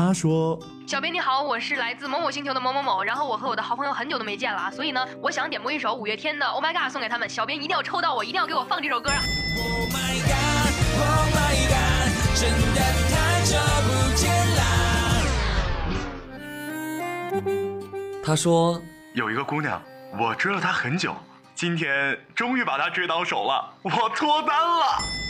他说。小编你好，我是来自某某星球的某某某，然后我和我的好朋友很久都没见了啊，所以呢，我想点播一首五月天的《Oh My God》送给他们，小编一定要抽到我，一定要给我放这首歌啊！Oh my God，Oh my God，真的太久不见啦。他说有一个姑娘，我追了她很久，今天终于把她追到手了，我脱单了。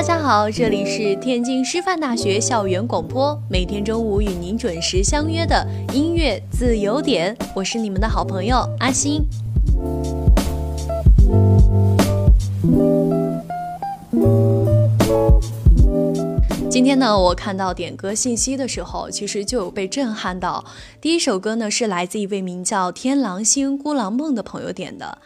大家好，这里是天津师范大学校园广播，每天中午与您准时相约的音乐自由点，我是你们的好朋友阿星。今天呢，我看到点歌信息的时候，其实就有被震撼到。第一首歌呢，是来自一位名叫天狼星孤狼梦的朋友点的。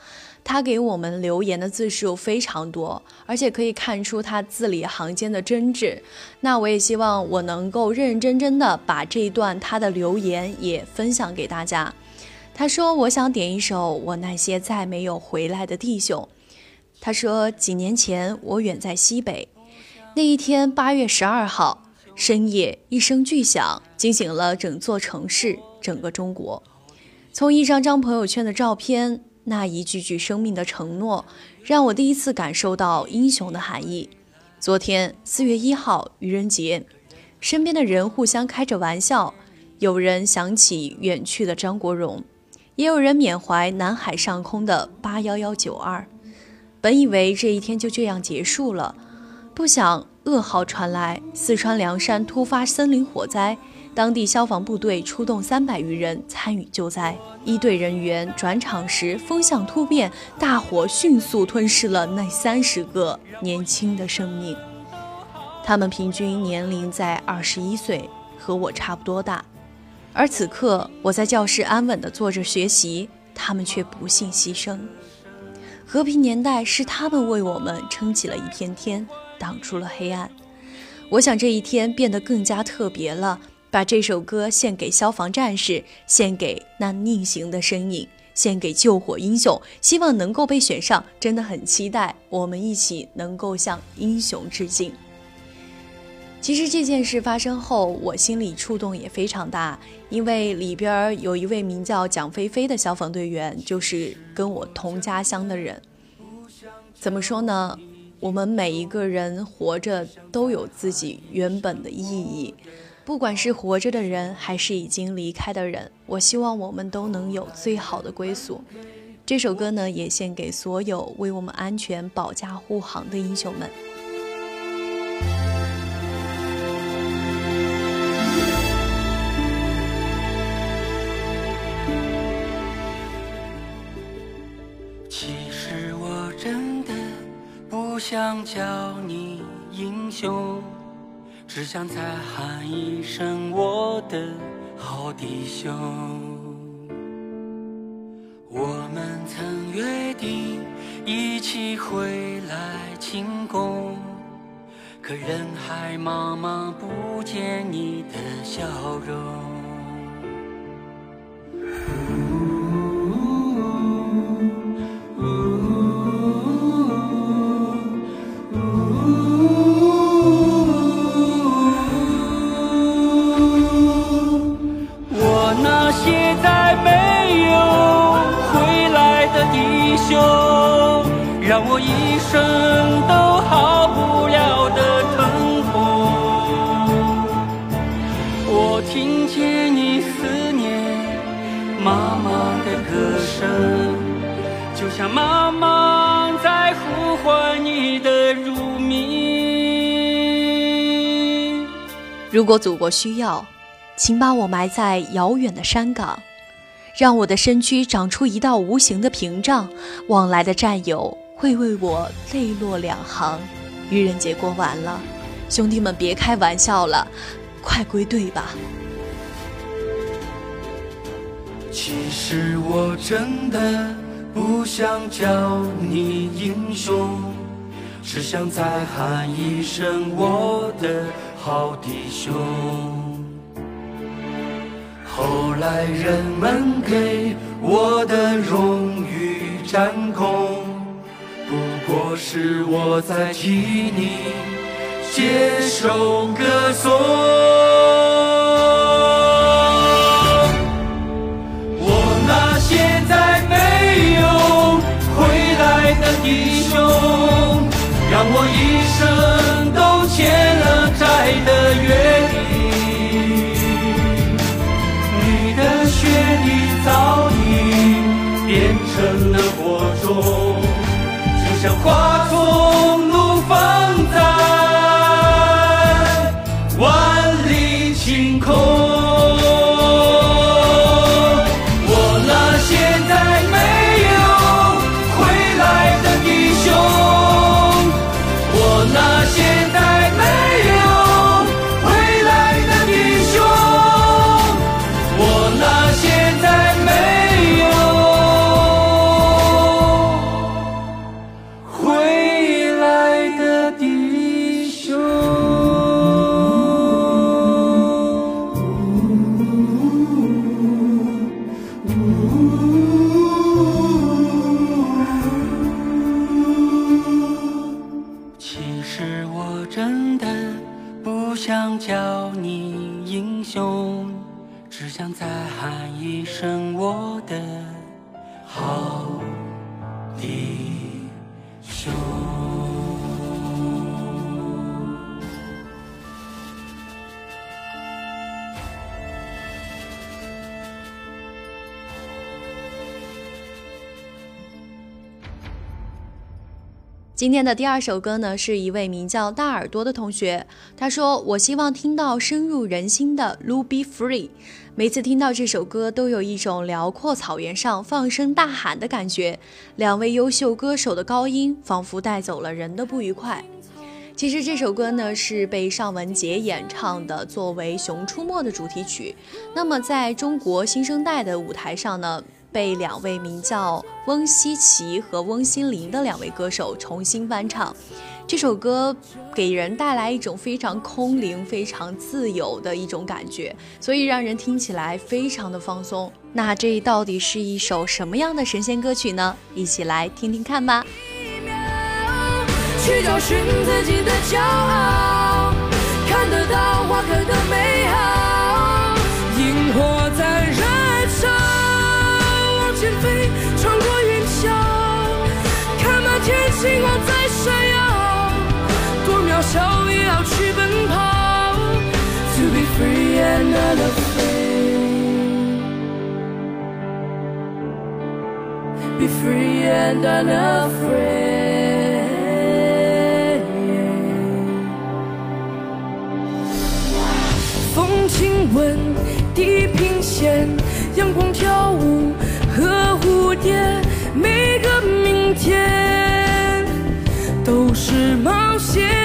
他给我们留言的字数非常多，而且可以看出他字里行间的真挚。那我也希望我能够认认真真的把这一段他的留言也分享给大家。他说：“我想点一首《我那些再没有回来的弟兄》。”他说：“几年前我远在西北，那一天八月十二号深夜，一声巨响惊醒了整座城市，整个中国。从一张张朋友圈的照片。”那一句句生命的承诺，让我第一次感受到英雄的含义。昨天四月一号愚人节，身边的人互相开着玩笑，有人想起远去的张国荣，也有人缅怀南海上空的八幺幺九二。本以为这一天就这样结束了，不想噩耗传来，四川凉山突发森林火灾。当地消防部队出动三百余人参与救灾，一队人员转场时风向突变，大火迅速吞噬了那三十个年轻的生命。他们平均年龄在二十一岁，和我差不多大。而此刻我在教室安稳地坐着学习，他们却不幸牺牲。和平年代是他们为我们撑起了一片天，挡住了黑暗。我想这一天变得更加特别了。把这首歌献给消防战士，献给那逆行的身影，献给救火英雄，希望能够被选上。真的很期待，我们一起能够向英雄致敬。其实这件事发生后，我心里触动也非常大，因为里边有一位名叫蒋菲菲的消防队员，就是跟我同家乡的人。怎么说呢？我们每一个人活着都有自己原本的意义。不管是活着的人，还是已经离开的人，我希望我们都能有最好的归宿。这首歌呢，也献给所有为我们安全保驾护航的英雄们。其实我真的不想叫你英雄。只想再喊一声我的好弟兄。我们曾约定一起回来庆功，可人海茫茫不见你的笑容。那些再没有回来的弟兄，让我一生都好不了的疼痛。我听见你思念妈妈的歌声，就像妈妈在呼唤你的乳名。如果祖国需要。请把我埋在遥远的山岗，让我的身躯长出一道无形的屏障，往来的战友会为我泪落两行。愚人节过完了，兄弟们别开玩笑了，快归队吧。其实我真的不想叫你英雄，只想再喊一声我的好弟兄。后来人们给我的荣誉战功，不过是我在替你接受歌颂。叫你英雄只想再喊一声我的好弟兄今天的第二首歌呢，是一位名叫大耳朵的同学，他说：“我希望听到深入人心的《Ruby Free》，每次听到这首歌，都有一种辽阔草原上放声大喊的感觉。两位优秀歌手的高音，仿佛带走了人的不愉快。其实这首歌呢，是被尚雯婕演唱的，作为《熊出没》的主题曲。那么在中国新生代的舞台上呢？”被两位名叫翁西奇和翁心凌的两位歌手重新翻唱，这首歌给人带来一种非常空灵、非常自由的一种感觉，所以让人听起来非常的放松。那这到底是一首什么样的神仙歌曲呢？一起来听听看吧。去找寻自己的骄傲，看得到花开的多渺小也要去奔跑。To be free and unafraid, be free and unafraid. 风轻吻地平线，阳光跳舞。和蝴蝶，每个明天都是冒险。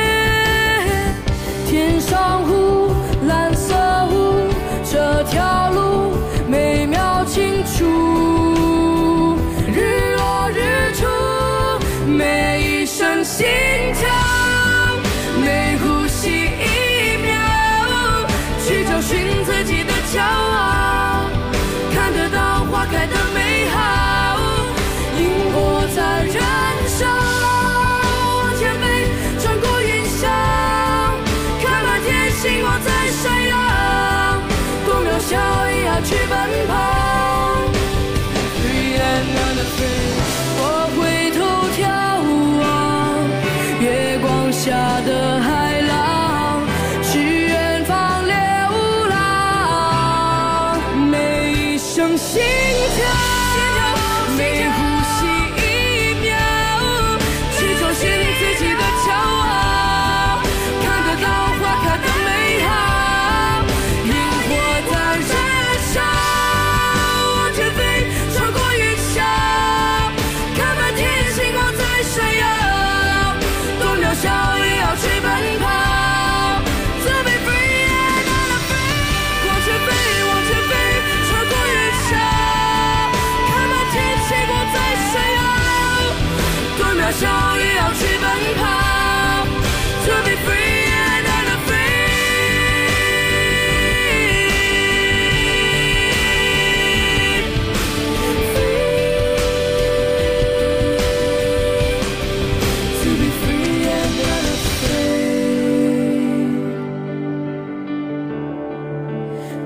声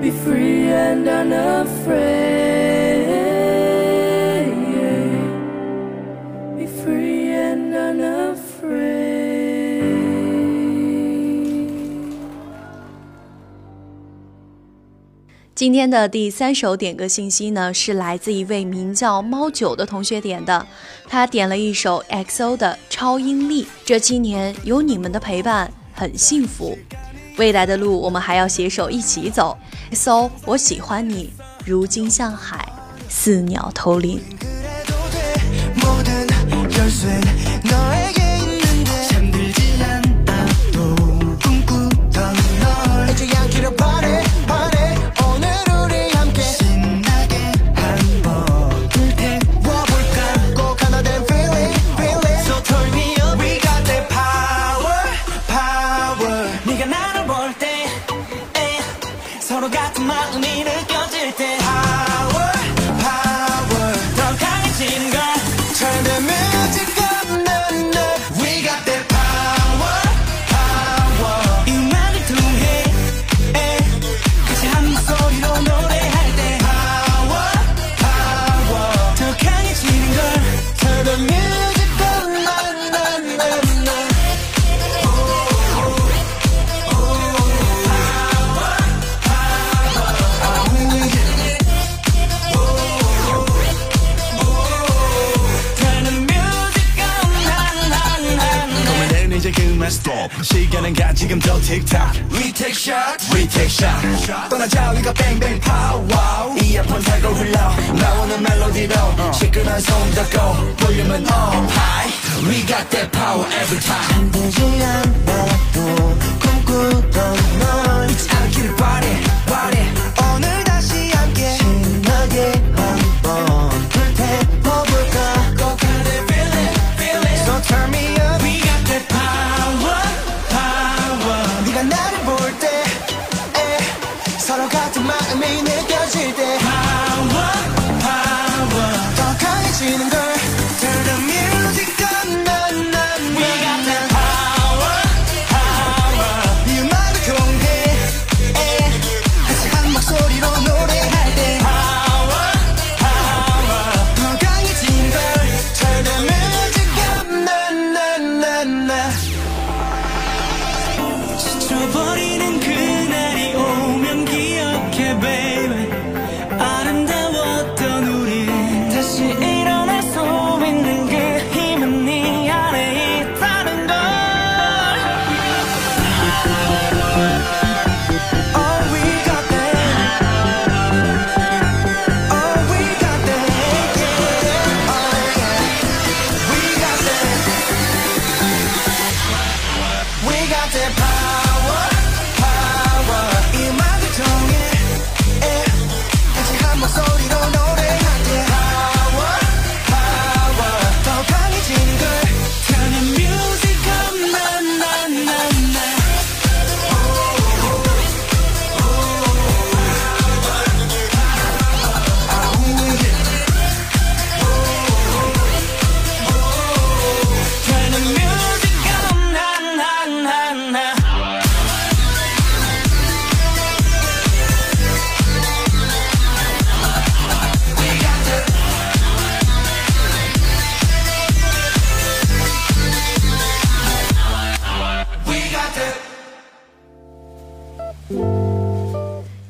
Be free and unafraid. Be free and unafraid. 今天的第三首点歌信息呢，是来自一位名叫猫九的同学点的，他点了一首 XO 的《超音力》。这七年有你们的陪伴，很幸福。未来的路我们还要携手一起走。XO，我喜欢你，如今向海，似鸟投林。 멜로디로 시끄러운 손 닫고 볼륨은 up high We got that power every time 잠들지 않아도 꿈꾸던 널 잊지 않기를 바래 바래 오늘 다시 함께 신나게 한번 불태워볼까 꼭 하는 feeling feeling So turn me up We got that power power 네가 나를 볼때 서로 같은 마음이 느껴질 때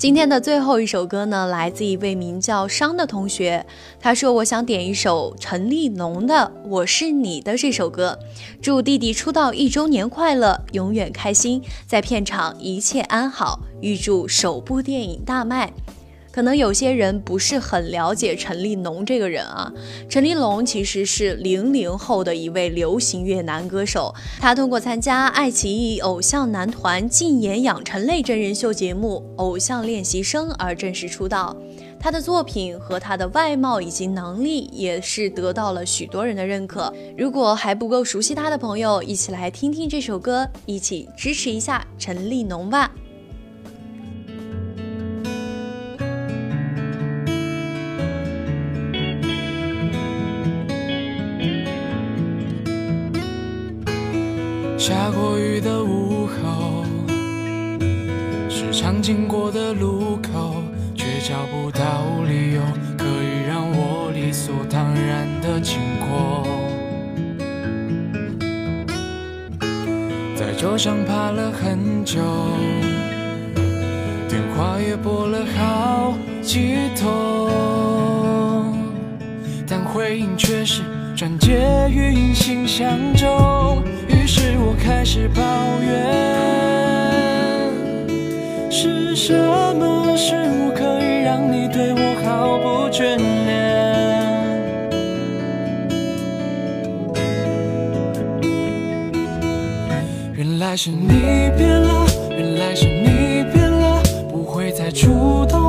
今天的最后一首歌呢，来自一位名叫商的同学。他说：“我想点一首陈立农的《我是你的》这首歌，祝弟弟出道一周年快乐，永远开心，在片场一切安好，预祝首部电影大卖。”可能有些人不是很了解陈立农这个人啊。陈立农其实是零零后的一位流行乐男歌手，他通过参加爱奇艺偶像男团竞演养成类真人秀节目《偶像练习生》而正式出道。他的作品和他的外貌以及能力也是得到了许多人的认可。如果还不够熟悉他的朋友，一起来听听这首歌，一起支持一下陈立农吧。下过雨的午后，时常经过的路口，却找不到理由可以让我理所当然的经过。在桌上爬了很久，电话也拨了好几通，但回应却是转接语音信箱中。是我开始抱怨，是什么事物可以让你对我毫不眷恋？原来是你变了，原来是你变了，不会再主动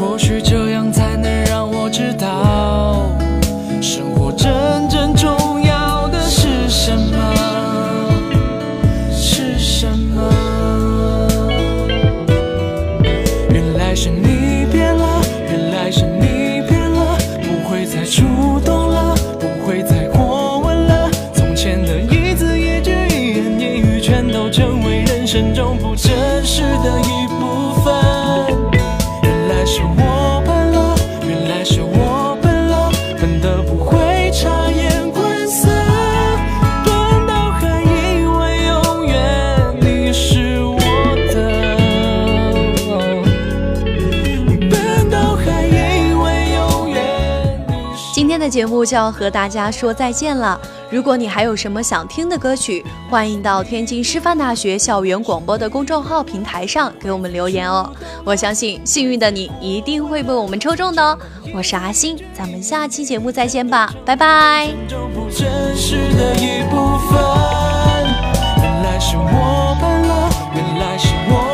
或许这节目就要和大家说再见了。如果你还有什么想听的歌曲，欢迎到天津师范大学校园广播的公众号平台上给我们留言哦。我相信幸运的你一定会被我们抽中的哦。我是阿星，咱们下期节目再见吧，拜拜。原来是我。